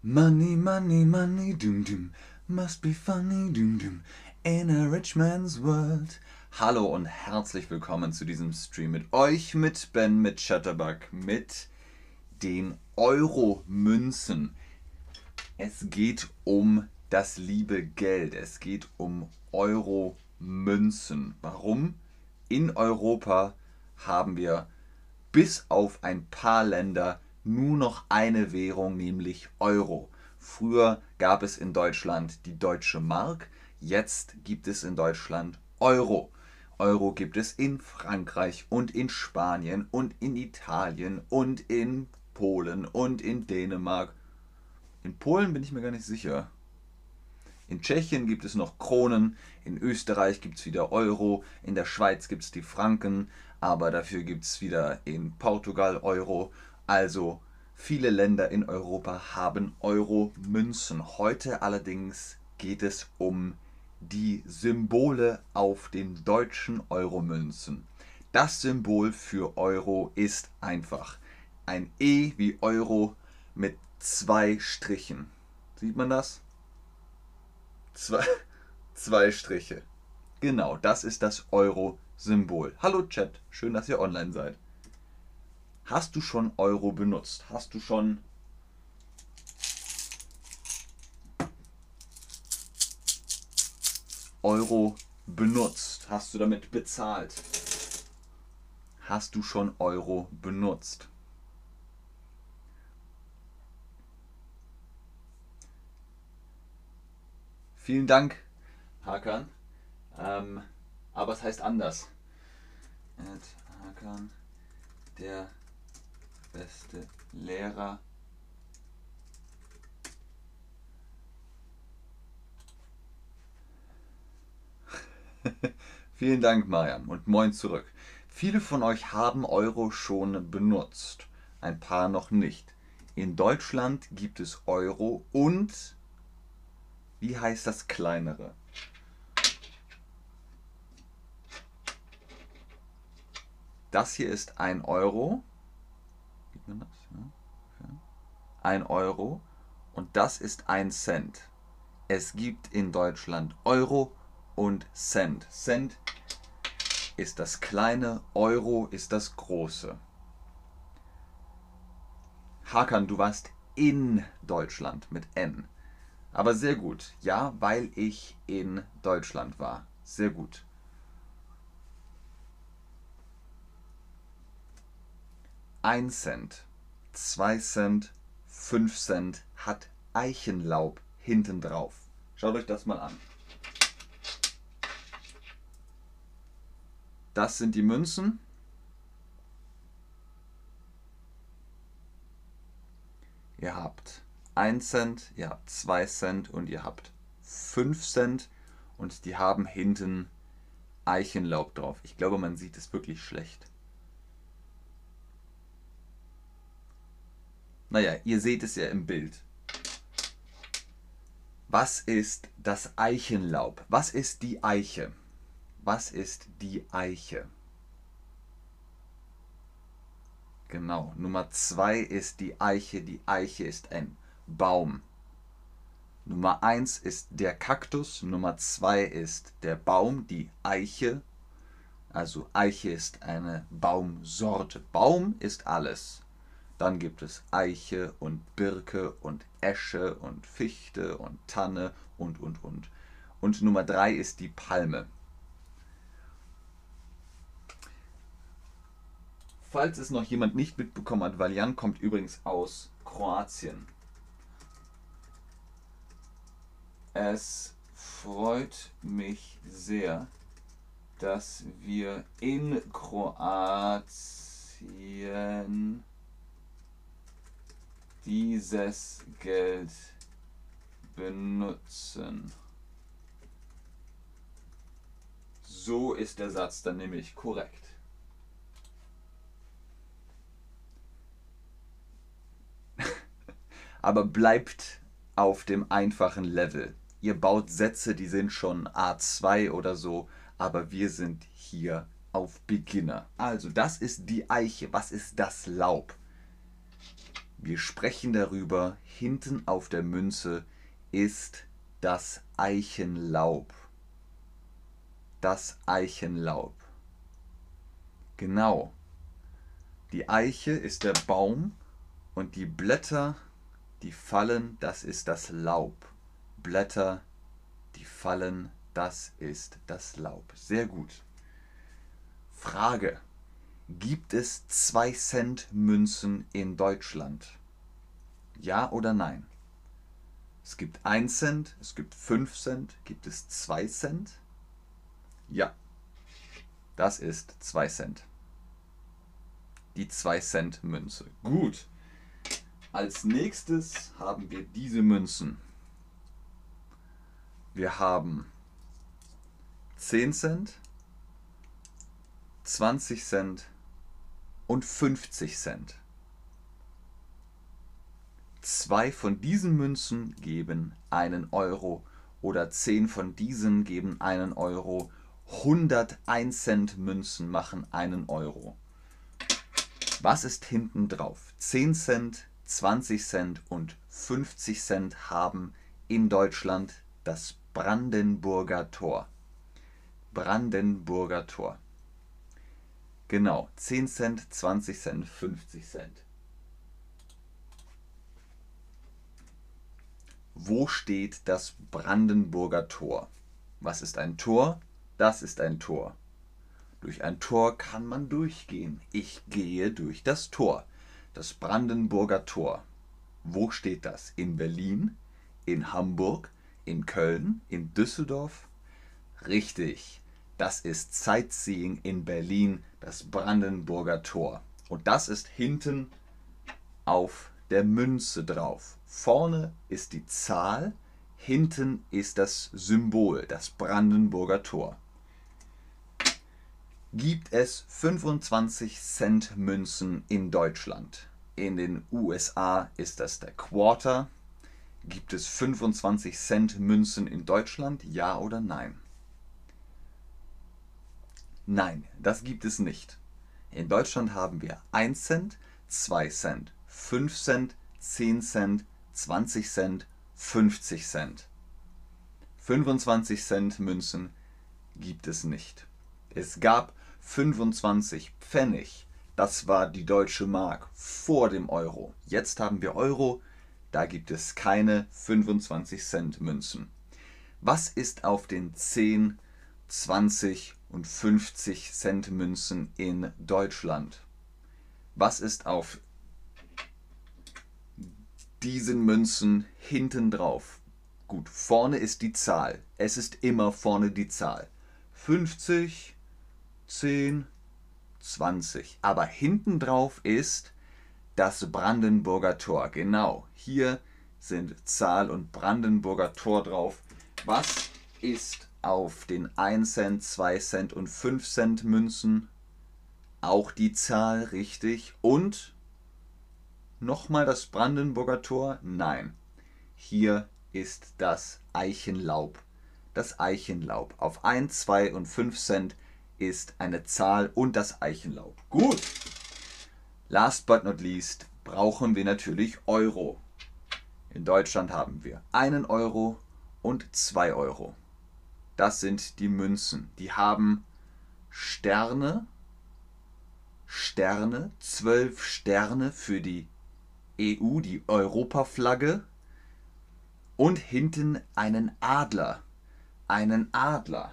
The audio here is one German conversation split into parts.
Money, money, money, doom, doom. Must be funny, doom, doom. In a rich man's world. Hallo und herzlich willkommen zu diesem Stream mit euch, mit Ben, mit Chatterbug, mit den Euro-Münzen. Es geht um das liebe Geld. Es geht um Euro-Münzen. Warum? In Europa haben wir bis auf ein paar Länder nur noch eine Währung, nämlich Euro. Früher gab es in Deutschland die deutsche Mark, jetzt gibt es in Deutschland Euro. Euro gibt es in Frankreich und in Spanien und in Italien und in Polen und in Dänemark. In Polen bin ich mir gar nicht sicher. In Tschechien gibt es noch Kronen, in Österreich gibt es wieder Euro, in der Schweiz gibt es die Franken, aber dafür gibt es wieder in Portugal Euro also viele Länder in Europa haben Euro-Münzen. Heute allerdings geht es um die Symbole auf den deutschen Euro-Münzen. Das Symbol für Euro ist einfach ein E wie Euro mit zwei Strichen. Sieht man das? Zwei, zwei Striche. Genau, das ist das Euro-Symbol. Hallo Chat, schön, dass ihr online seid. Hast du schon Euro benutzt? Hast du schon Euro benutzt? Hast du damit bezahlt? Hast du schon Euro benutzt? Vielen Dank, Hakan. Ähm, aber es heißt anders. Hakan, der beste Lehrer. Vielen Dank, Mariam, und moin zurück. Viele von euch haben Euro schon benutzt, ein paar noch nicht. In Deutschland gibt es Euro und wie heißt das kleinere? Das hier ist ein Euro man das? Ja. Okay. Ein Euro und das ist ein Cent. Es gibt in Deutschland Euro und Cent. Cent ist das kleine, Euro ist das große. Hakan, du warst in Deutschland mit N. Aber sehr gut. Ja, weil ich in Deutschland war. Sehr gut. Ein Cent, zwei Cent, fünf Cent hat Eichenlaub hinten drauf. Schaut euch das mal an. Das sind die Münzen. Ihr habt 1 Cent, ihr habt 2 Cent und ihr habt 5 Cent und die haben hinten Eichenlaub drauf. Ich glaube, man sieht es wirklich schlecht. Naja, ihr seht es ja im Bild. Was ist das Eichenlaub? Was ist die Eiche? Was ist die Eiche? Genau, Nummer zwei ist die Eiche. Die Eiche ist ein Baum. Nummer eins ist der Kaktus. Nummer zwei ist der Baum, die Eiche. Also Eiche ist eine Baumsorte. Baum ist alles. Dann gibt es Eiche und Birke und Esche und Fichte und Tanne und, und, und. Und Nummer drei ist die Palme. Falls es noch jemand nicht mitbekommen hat, Valjan kommt übrigens aus Kroatien. Es freut mich sehr, dass wir in Kroatien dieses Geld benutzen. So ist der Satz dann nämlich korrekt. Aber bleibt auf dem einfachen Level. Ihr baut Sätze, die sind schon A2 oder so, aber wir sind hier auf Beginner. Also, das ist die Eiche. Was ist das Laub? Wir sprechen darüber, hinten auf der Münze ist das Eichenlaub. Das Eichenlaub. Genau. Die Eiche ist der Baum und die Blätter, die fallen, das ist das Laub. Blätter, die fallen, das ist das Laub. Sehr gut. Frage. Gibt es 2 Cent Münzen in Deutschland? Ja oder nein? Es gibt 1 Cent, es gibt 5 Cent, gibt es 2 Cent? Ja, das ist 2 Cent. Die 2 Cent Münze. Gut. Als nächstes haben wir diese Münzen. Wir haben 10 Cent, 20 Cent und 50 Cent. Zwei von diesen Münzen geben einen Euro oder zehn von diesen geben einen Euro. 101 Cent Münzen machen einen Euro. Was ist hinten drauf? 10 Cent, 20 Cent und 50 Cent haben in Deutschland das Brandenburger Tor. Brandenburger Tor. Genau, 10 Cent, 20 Cent, 50 Cent. Wo steht das Brandenburger Tor? Was ist ein Tor? Das ist ein Tor. Durch ein Tor kann man durchgehen. Ich gehe durch das Tor. Das Brandenburger Tor. Wo steht das? In Berlin? In Hamburg? In Köln? In Düsseldorf? Richtig. Das ist Sightseeing in Berlin, das Brandenburger Tor. Und das ist hinten auf der Münze drauf. Vorne ist die Zahl, hinten ist das Symbol, das Brandenburger Tor. Gibt es 25 Cent Münzen in Deutschland? In den USA ist das der Quarter. Gibt es 25 Cent Münzen in Deutschland? Ja oder nein? Nein, das gibt es nicht. In Deutschland haben wir 1 Cent, 2 Cent, 5 Cent, 10 Cent, 20 Cent, 50 Cent. 25 Cent Münzen gibt es nicht. Es gab 25 Pfennig. Das war die deutsche Mark vor dem Euro. Jetzt haben wir Euro. Da gibt es keine 25 Cent Münzen. Was ist auf den 10, 20 und 50 Cent Münzen in Deutschland. Was ist auf diesen Münzen hinten drauf? Gut, vorne ist die Zahl. Es ist immer vorne die Zahl. 50, 10, 20. Aber hinten drauf ist das Brandenburger Tor. Genau, hier sind Zahl und Brandenburger Tor drauf. Was ist auf den 1 Cent, 2 Cent und 5 Cent Münzen auch die Zahl richtig. Und nochmal das Brandenburger Tor? Nein. Hier ist das Eichenlaub. Das Eichenlaub. Auf 1, 2 und 5 Cent ist eine Zahl und das Eichenlaub. Gut. Last but not least brauchen wir natürlich Euro. In Deutschland haben wir einen Euro und zwei Euro das sind die Münzen. Die haben Sterne, Sterne, zwölf Sterne für die EU, die Europaflagge und hinten einen Adler. Einen Adler.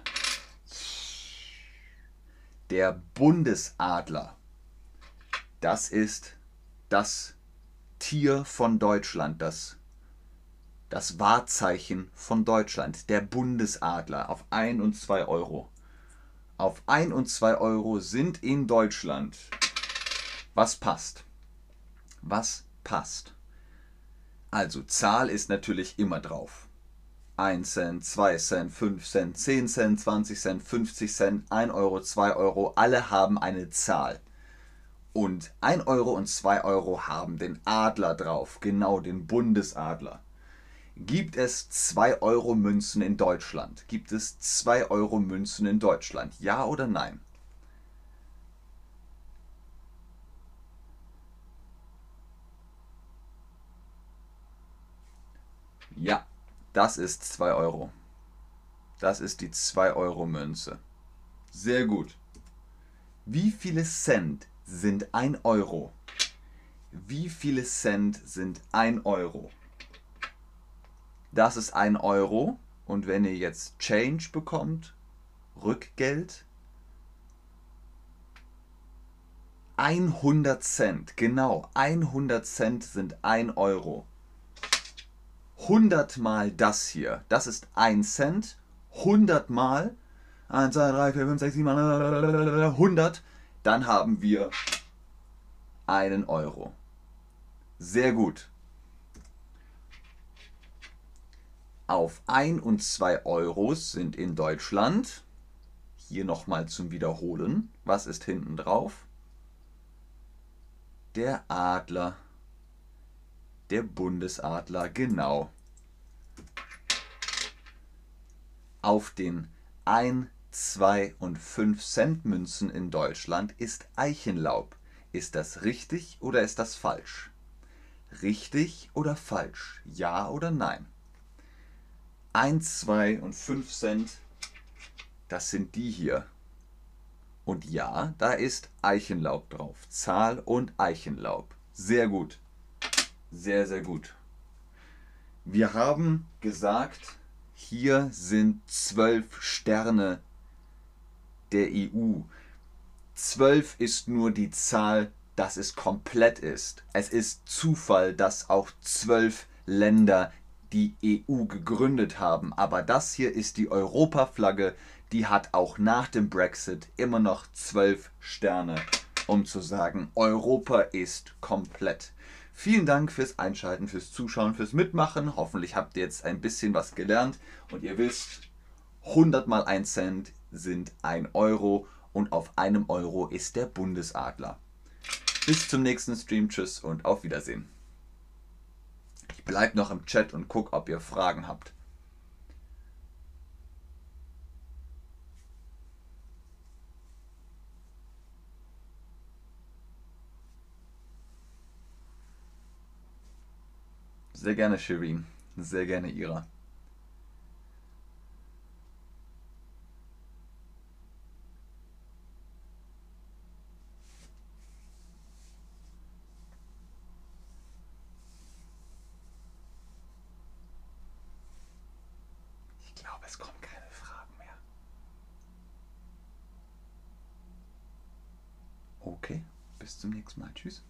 Der Bundesadler. Das ist das Tier von Deutschland, das das Wahrzeichen von Deutschland, der Bundesadler, auf 1 und 2 Euro. Auf 1 und 2 Euro sind in Deutschland. Was passt? Was passt? Also Zahl ist natürlich immer drauf. 1 Cent, 2 Cent, 5 Cent, 10 Cent, 20 Cent, 50 Cent, 1 Euro, 2 Euro, alle haben eine Zahl. Und 1 Euro und 2 Euro haben den Adler drauf, genau den Bundesadler. Gibt es 2-Euro-Münzen in Deutschland? Gibt es 2-Euro-Münzen in Deutschland? Ja oder nein? Ja, das ist 2 Euro. Das ist die 2-Euro-Münze. Sehr gut. Wie viele Cent sind 1 Euro? Wie viele Cent sind 1 Euro? Das ist 1 Euro. Und wenn ihr jetzt Change bekommt, Rückgeld, 100 Cent, genau, 100 Cent sind 1 Euro. 100 mal das hier, das ist 1 Cent. 100 mal 1, 2, 3, 4, 5, 6, 7, 100, dann haben wir einen Euro. Sehr gut. Auf 1 und 2 Euros sind in Deutschland, hier nochmal zum Wiederholen, was ist hinten drauf? Der Adler. Der Bundesadler, genau. Auf den 1, 2 und 5 Cent Münzen in Deutschland ist Eichenlaub. Ist das richtig oder ist das falsch? Richtig oder falsch? Ja oder nein? 1, 2 und 5 Cent, das sind die hier. Und ja, da ist Eichenlaub drauf. Zahl und Eichenlaub. Sehr gut. Sehr, sehr gut. Wir haben gesagt, hier sind zwölf Sterne der EU. Zwölf ist nur die Zahl, dass es komplett ist. Es ist Zufall, dass auch zwölf Länder die EU gegründet haben. Aber das hier ist die Europaflagge die hat auch nach dem Brexit immer noch zwölf Sterne, um zu sagen, Europa ist komplett. Vielen Dank fürs Einschalten, fürs Zuschauen, fürs Mitmachen. Hoffentlich habt ihr jetzt ein bisschen was gelernt und ihr wisst, 100 mal 1 Cent sind 1 Euro und auf einem Euro ist der Bundesadler. Bis zum nächsten Stream. Tschüss und auf Wiedersehen. Ich bleibe noch im Chat und gucke, ob ihr Fragen habt. Sehr gerne, Shirin. Sehr gerne, Ira. Ich glaube, es kommen keine Fragen mehr. Okay, bis zum nächsten Mal. Tschüss.